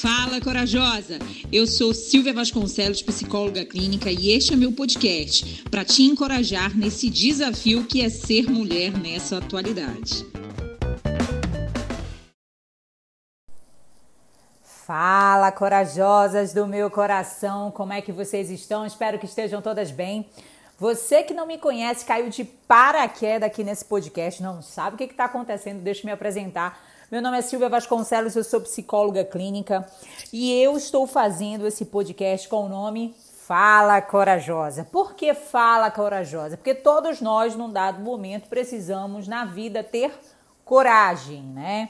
Fala, corajosa! Eu sou Silvia Vasconcelos, psicóloga clínica, e este é meu podcast para te encorajar nesse desafio que é ser mulher nessa atualidade. Fala, corajosas do meu coração, como é que vocês estão? Espero que estejam todas bem. Você que não me conhece, caiu de paraquedas aqui nesse podcast, não sabe o que está acontecendo, deixa eu me apresentar. Meu nome é Silvia Vasconcelos, eu sou psicóloga clínica e eu estou fazendo esse podcast com o nome Fala Corajosa. Por que Fala Corajosa? Porque todos nós, num dado momento, precisamos na vida ter coragem, né?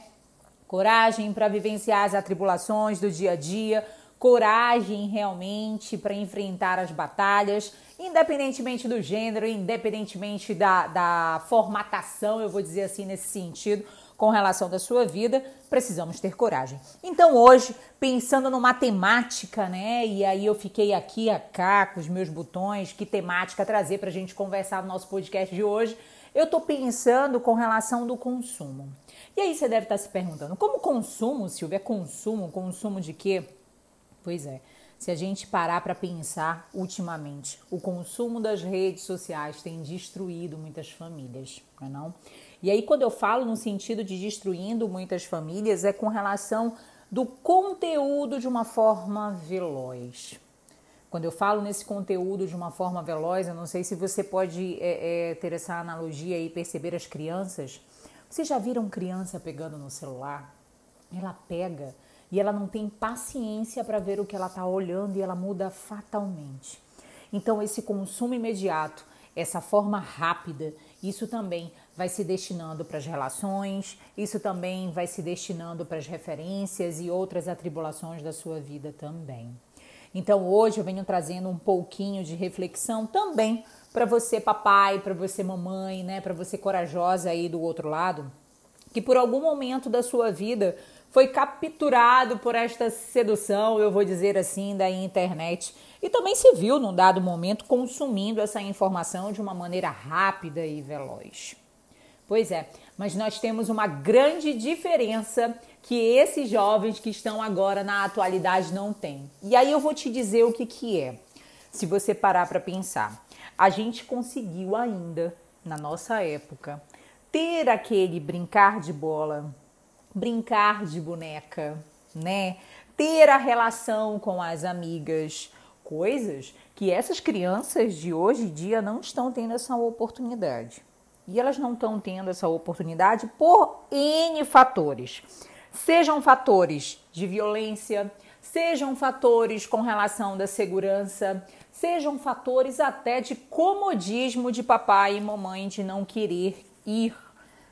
Coragem para vivenciar as atribulações do dia a dia, coragem realmente para enfrentar as batalhas, independentemente do gênero, independentemente da, da formatação, eu vou dizer assim nesse sentido com relação da sua vida, precisamos ter coragem. Então hoje, pensando numa temática, né? E aí eu fiquei aqui a cá com os meus botões, que temática trazer para a gente conversar no nosso podcast de hoje. Eu estou pensando com relação do consumo. E aí você deve estar tá se perguntando, como consumo, Silvia? É consumo? Consumo de quê? Pois é. Se a gente parar para pensar, ultimamente, o consumo das redes sociais tem destruído muitas famílias, não é não? E aí, quando eu falo no sentido de destruindo muitas famílias, é com relação do conteúdo de uma forma veloz. Quando eu falo nesse conteúdo de uma forma veloz, eu não sei se você pode é, é, ter essa analogia e perceber as crianças. Vocês já viram criança pegando no celular? Ela pega e ela não tem paciência para ver o que ela está olhando e ela muda fatalmente. Então, esse consumo imediato, essa forma rápida, isso também vai se destinando para as relações, isso também vai se destinando para as referências e outras atribulações da sua vida também. Então hoje eu venho trazendo um pouquinho de reflexão também para você papai, para você mamãe, né, para você corajosa aí do outro lado, que por algum momento da sua vida foi capturado por esta sedução, eu vou dizer assim, da internet e também se viu num dado momento consumindo essa informação de uma maneira rápida e veloz. Pois é, mas nós temos uma grande diferença que esses jovens que estão agora na atualidade não têm. E aí eu vou te dizer o que, que é, se você parar para pensar. A gente conseguiu ainda, na nossa época, ter aquele brincar de bola, brincar de boneca, né? Ter a relação com as amigas, coisas que essas crianças de hoje em dia não estão tendo essa oportunidade. E elas não estão tendo essa oportunidade por N fatores. Sejam fatores de violência, sejam fatores com relação da segurança, sejam fatores até de comodismo de papai e mamãe de não querer ir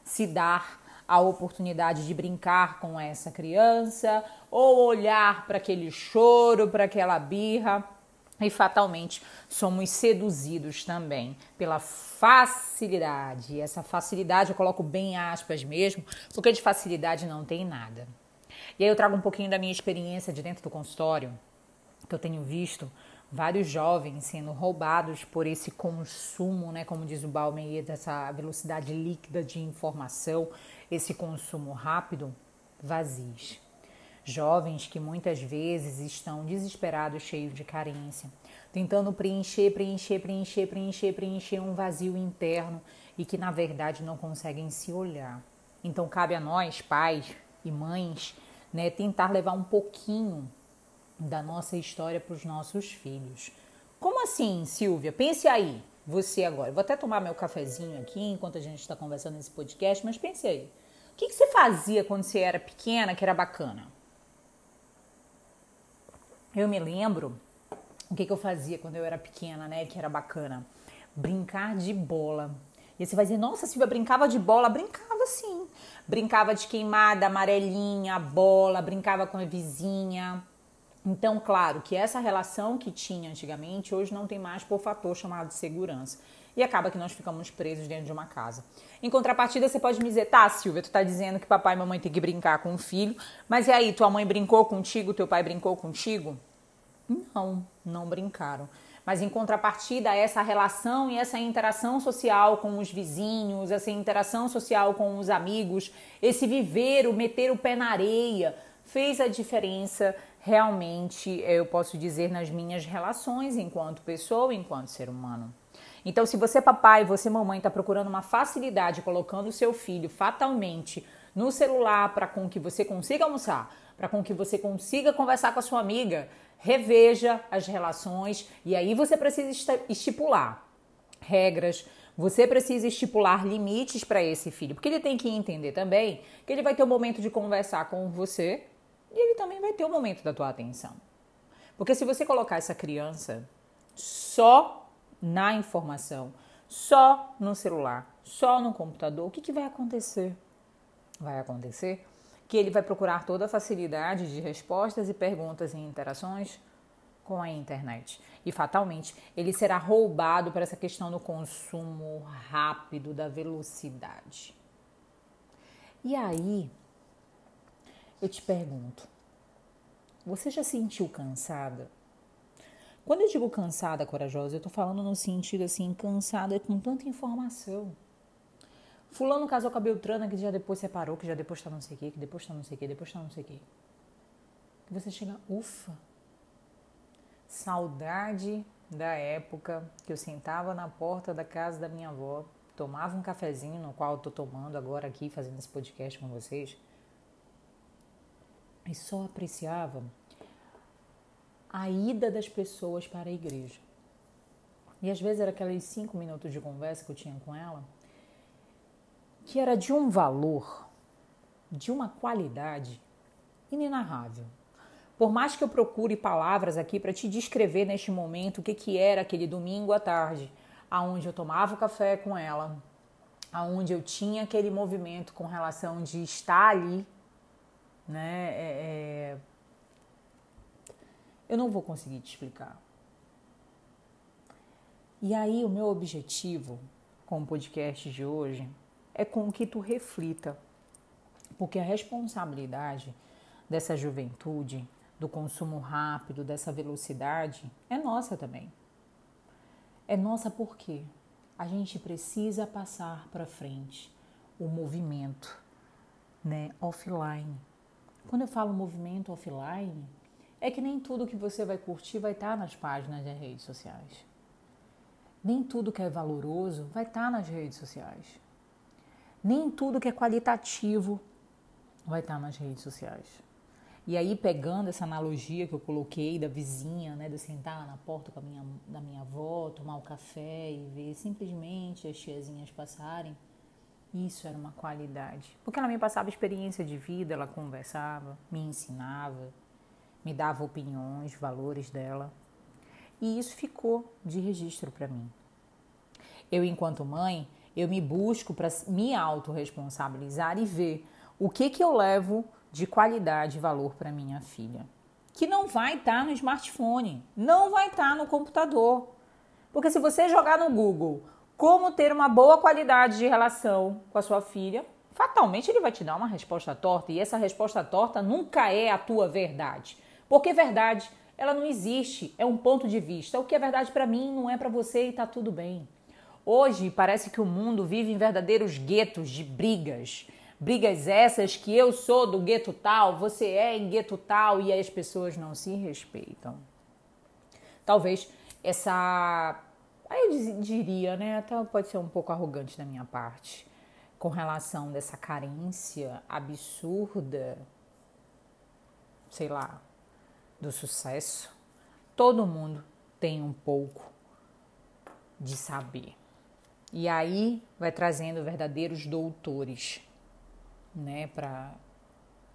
se dar a oportunidade de brincar com essa criança ou olhar para aquele choro, para aquela birra e fatalmente somos seduzidos também pela facilidade. Essa facilidade eu coloco bem aspas mesmo, porque de facilidade não tem nada. E aí eu trago um pouquinho da minha experiência de dentro do consultório, que eu tenho visto vários jovens sendo roubados por esse consumo, né, como diz o Balmer, dessa velocidade líquida de informação, esse consumo rápido, vazios. Jovens que muitas vezes estão desesperados, cheios de carência, tentando preencher, preencher, preencher, preencher, preencher um vazio interno e que na verdade não conseguem se olhar. Então cabe a nós, pais e mães, né, tentar levar um pouquinho da nossa história para os nossos filhos. Como assim, Silvia? Pense aí, você agora. Vou até tomar meu cafezinho aqui enquanto a gente está conversando nesse podcast, mas pense aí. O que, que você fazia quando você era pequena que era bacana? Eu me lembro o que, que eu fazia quando eu era pequena, né? Que era bacana. Brincar de bola. E você vai dizer, nossa, Silvia, brincava de bola? Brincava sim. Brincava de queimada, amarelinha, bola, brincava com a vizinha. Então, claro que essa relação que tinha antigamente, hoje não tem mais por fator chamado segurança. E acaba que nós ficamos presos dentro de uma casa. Em contrapartida, você pode me dizer, tá, Silvia, tu tá dizendo que papai e mamãe tem que brincar com o filho, mas e aí, tua mãe brincou contigo, teu pai brincou contigo? Não, não brincaram. Mas em contrapartida, essa relação e essa interação social com os vizinhos, essa interação social com os amigos, esse viver, o meter o pé na areia, fez a diferença realmente, eu posso dizer, nas minhas relações enquanto pessoa, enquanto ser humano. Então, se você, papai, você, mamãe, está procurando uma facilidade colocando o seu filho fatalmente no celular para com que você consiga almoçar, para com que você consiga conversar com a sua amiga, reveja as relações e aí você precisa estipular regras, você precisa estipular limites para esse filho, porque ele tem que entender também que ele vai ter o um momento de conversar com você e ele também vai ter o um momento da tua atenção. Porque se você colocar essa criança só na informação, só no celular, só no computador, o que, que vai acontecer? Vai acontecer que ele vai procurar toda a facilidade de respostas e perguntas e interações com a internet. E fatalmente ele será roubado para essa questão do consumo rápido, da velocidade. E aí, eu te pergunto: você já sentiu cansada quando eu digo cansada, corajosa, eu tô falando no sentido assim, cansada com tanta informação. Fulano casou com a Beltrana, que já depois separou, que já depois tá não sei o quê, que depois tá não sei o quê, depois tá não sei o quê. E você chega, ufa, saudade da época que eu sentava na porta da casa da minha avó, tomava um cafezinho, no qual eu tô tomando agora aqui, fazendo esse podcast com vocês, e só apreciava a ida das pessoas para a igreja. E às vezes era aqueles cinco minutos de conversa que eu tinha com ela, que era de um valor, de uma qualidade inenarrável. Por mais que eu procure palavras aqui para te descrever neste momento o que, que era aquele domingo à tarde, aonde eu tomava o café com ela, aonde eu tinha aquele movimento com relação de estar ali, né, é, é eu não vou conseguir te explicar. E aí, o meu objetivo com o podcast de hoje é com que tu reflita, porque a responsabilidade dessa juventude, do consumo rápido, dessa velocidade, é nossa também. É nossa porque a gente precisa passar para frente o movimento, né, offline. Quando eu falo movimento offline, é que nem tudo que você vai curtir vai estar tá nas páginas das redes sociais. Nem tudo que é valoroso vai estar tá nas redes sociais. Nem tudo que é qualitativo vai estar tá nas redes sociais. E aí, pegando essa analogia que eu coloquei da vizinha, né, de sentar lá na porta com a minha, da minha avó, tomar o café e ver simplesmente as tiazinhas passarem, isso era uma qualidade. Porque ela me passava experiência de vida, ela conversava, me ensinava, me dava opiniões, valores dela. E isso ficou de registro para mim. Eu, enquanto mãe, eu me busco para me autorresponsabilizar e ver o que, que eu levo de qualidade e valor para minha filha. Que não vai estar tá no smartphone, não vai estar tá no computador. Porque se você jogar no Google como ter uma boa qualidade de relação com a sua filha, fatalmente ele vai te dar uma resposta torta e essa resposta torta nunca é a tua verdade. Porque verdade, ela não existe, é um ponto de vista. O que é verdade para mim não é para você e tá tudo bem. Hoje parece que o mundo vive em verdadeiros guetos de brigas. Brigas essas que eu sou do gueto tal, você é em gueto tal e as pessoas não se respeitam. Talvez essa. Aí eu diria, né? Até pode ser um pouco arrogante da minha parte, com relação dessa carência absurda, sei lá, do sucesso, todo mundo tem um pouco de saber. E aí vai trazendo verdadeiros doutores, né, para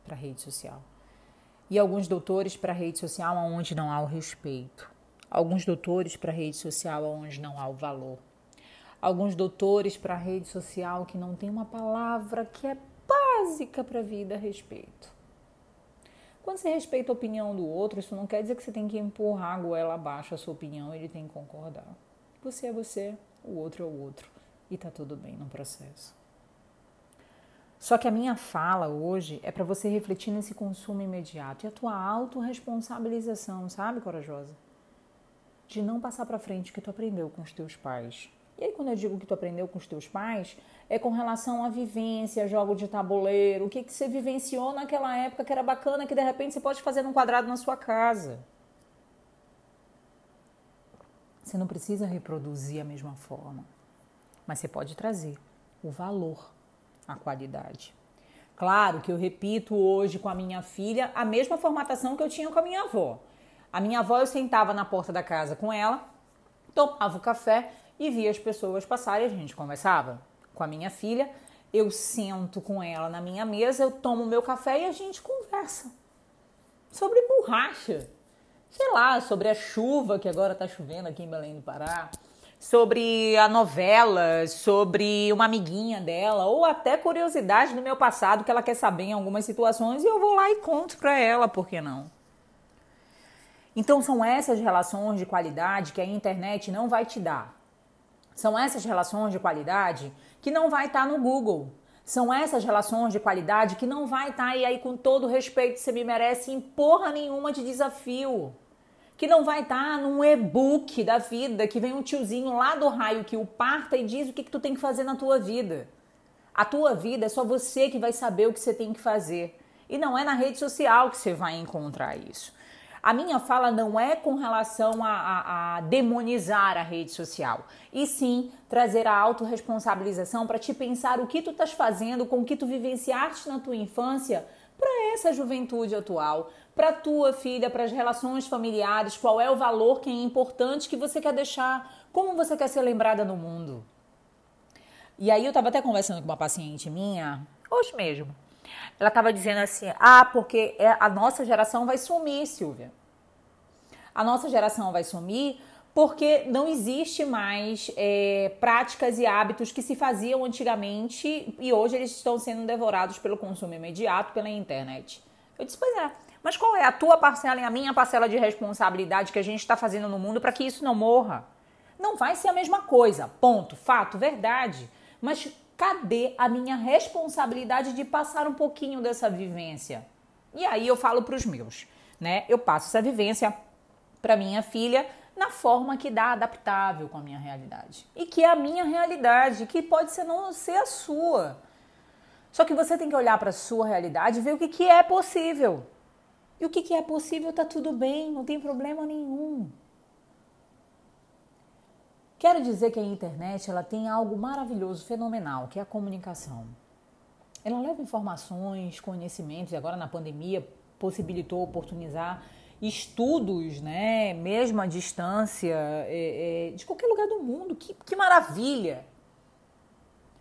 para rede social. E alguns doutores para rede social onde não há o respeito. Alguns doutores para rede social onde não há o valor. Alguns doutores para rede social que não tem uma palavra que é básica para a vida a respeito. Quando você respeita a opinião do outro, isso não quer dizer que você tem que empurrar a goela abaixo a sua opinião ele tem que concordar. Você é você, o outro é o outro. E tá tudo bem no processo. Só que a minha fala hoje é para você refletir nesse consumo imediato e a tua autorresponsabilização, sabe, corajosa? De não passar para frente o que tu aprendeu com os teus pais E aí, quando eu digo que tu aprendeu com os teus pais, é com relação à vivência, jogo de tabuleiro, o que, que você vivenciou naquela época que era bacana, que de repente você pode fazer num quadrado na sua casa. Você não precisa reproduzir a mesma forma, mas você pode trazer o valor, a qualidade. Claro que eu repito hoje com a minha filha a mesma formatação que eu tinha com a minha avó. A minha avó eu sentava na porta da casa com ela, tomava o café e via as pessoas passarem a gente conversava. Com a minha filha, eu sento com ela na minha mesa, eu tomo meu café e a gente conversa sobre borracha. Sei lá, sobre a chuva que agora tá chovendo aqui em Belém do Pará sobre a novela, sobre uma amiguinha dela, ou até curiosidade do meu passado que ela quer saber em algumas situações e eu vou lá e conto para ela, por que não? Então são essas relações de qualidade que a internet não vai te dar. São essas relações de qualidade que não vai estar tá no Google. São essas relações de qualidade que não vai estar tá, e aí com todo respeito você me merece em porra nenhuma de desafio que não vai estar tá num e-book da vida, que vem um tiozinho lá do raio que o parta e diz o que, que tu tem que fazer na tua vida. A tua vida é só você que vai saber o que você tem que fazer. E não é na rede social que você vai encontrar isso. A minha fala não é com relação a, a, a demonizar a rede social, e sim trazer a autorresponsabilização para te pensar o que tu estás fazendo com o que tu vivenciaste na tua infância para essa juventude atual, para tua filha, para as relações familiares, qual é o valor que é importante que você quer deixar, como você quer ser lembrada no mundo. E aí eu estava até conversando com uma paciente minha, hoje mesmo. Ela estava dizendo assim: "Ah, porque é, a nossa geração vai sumir, Silvia. A nossa geração vai sumir porque não existe mais é, práticas e hábitos que se faziam antigamente e hoje eles estão sendo devorados pelo consumo imediato pela internet. Eu disse, pois é, mas qual é a tua parcela e a minha parcela de responsabilidade que a gente está fazendo no mundo para que isso não morra? Não vai ser a mesma coisa, ponto, fato, verdade. Mas cadê a minha responsabilidade de passar um pouquinho dessa vivência? E aí eu falo para os meus, né? Eu passo essa vivência para minha filha na forma que dá adaptável com a minha realidade. E que é a minha realidade, que pode ser não ser a sua. Só que você tem que olhar para a sua realidade e ver o que, que é possível. E o que, que é possível está tudo bem, não tem problema nenhum. Quero dizer que a internet ela tem algo maravilhoso, fenomenal, que é a comunicação. Ela leva informações, conhecimentos, e agora na pandemia possibilitou oportunizar estudos, né, mesmo à distância, é, é, de qualquer lugar do mundo. Que, que maravilha!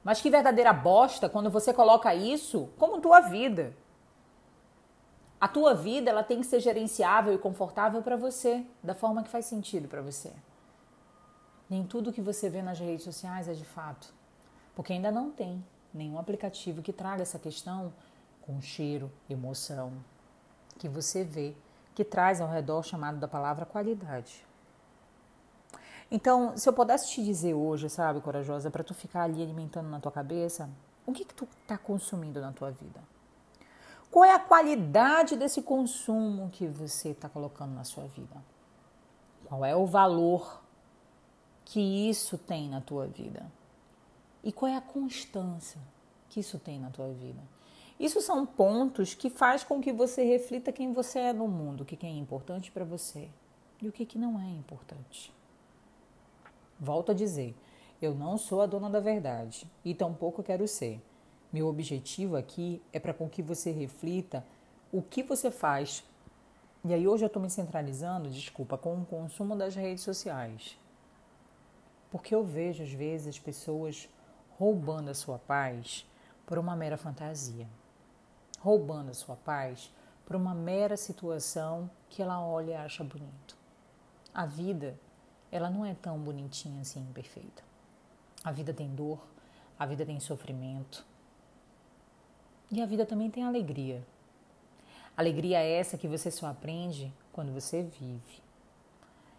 Mas que verdadeira bosta quando você coloca isso como tua vida. A tua vida ela tem que ser gerenciável e confortável para você, da forma que faz sentido para você. Nem tudo que você vê nas redes sociais é de fato, porque ainda não tem nenhum aplicativo que traga essa questão com cheiro, emoção, que você vê que traz ao redor chamado da palavra qualidade. Então, se eu pudesse te dizer hoje, sabe, corajosa, para tu ficar ali alimentando na tua cabeça, o que que tu está consumindo na tua vida? Qual é a qualidade desse consumo que você está colocando na sua vida? Qual é o valor que isso tem na tua vida? E qual é a constância que isso tem na tua vida? Isso são pontos que faz com que você reflita quem você é no mundo, o que é importante para você e o que não é importante. Volto a dizer, eu não sou a dona da verdade e tampouco quero ser. Meu objetivo aqui é para com que você reflita o que você faz. E aí hoje eu estou me centralizando, desculpa, com o consumo das redes sociais. Porque eu vejo às vezes as pessoas roubando a sua paz por uma mera fantasia roubando a sua paz por uma mera situação que ela olha e acha bonito. A vida, ela não é tão bonitinha assim, perfeita. A vida tem dor, a vida tem sofrimento. E a vida também tem alegria. Alegria é essa que você só aprende quando você vive.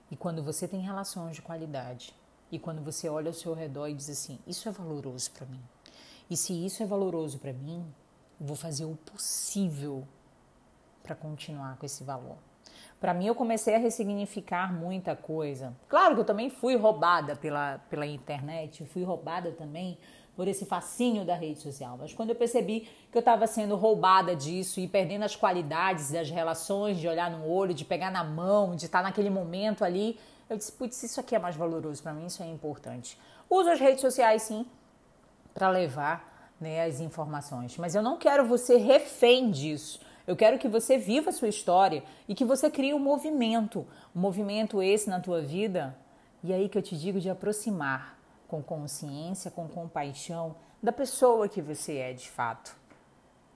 E quando você tem relações de qualidade. E quando você olha ao seu redor e diz assim: Isso é valoroso para mim. E se isso é valoroso para mim, vou fazer o possível para continuar com esse valor. Para mim, eu comecei a ressignificar muita coisa. Claro que eu também fui roubada pela, pela internet, fui roubada também por esse fascínio da rede social. Mas quando eu percebi que eu estava sendo roubada disso e perdendo as qualidades das relações, de olhar no olho, de pegar na mão, de estar naquele momento ali, eu disse, putz, isso aqui é mais valoroso para mim, isso é importante. Uso as redes sociais sim para levar né, as informações, mas eu não quero você refém disso. Eu quero que você viva a sua história e que você crie um movimento, um movimento esse na tua vida. E aí que eu te digo de aproximar com consciência, com compaixão da pessoa que você é de fato.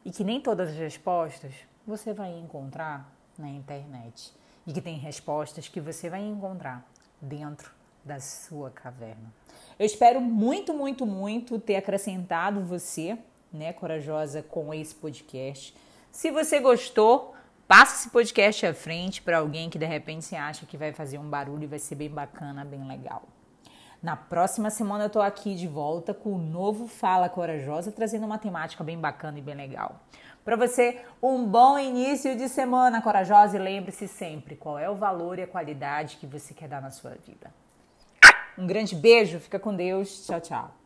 E que nem todas as respostas você vai encontrar na internet. E que tem respostas que você vai encontrar dentro da sua caverna. Eu espero muito, muito, muito ter acrescentado você, né, corajosa, com esse podcast. Se você gostou, passa esse podcast à frente para alguém que de repente você acha que vai fazer um barulho e vai ser bem bacana, bem legal. Na próxima semana eu tô aqui de volta com o novo Fala Corajosa, trazendo uma temática bem bacana e bem legal. Para você, um bom início de semana corajosa e lembre-se sempre qual é o valor e a qualidade que você quer dar na sua vida. Um grande beijo, fica com Deus. Tchau, tchau.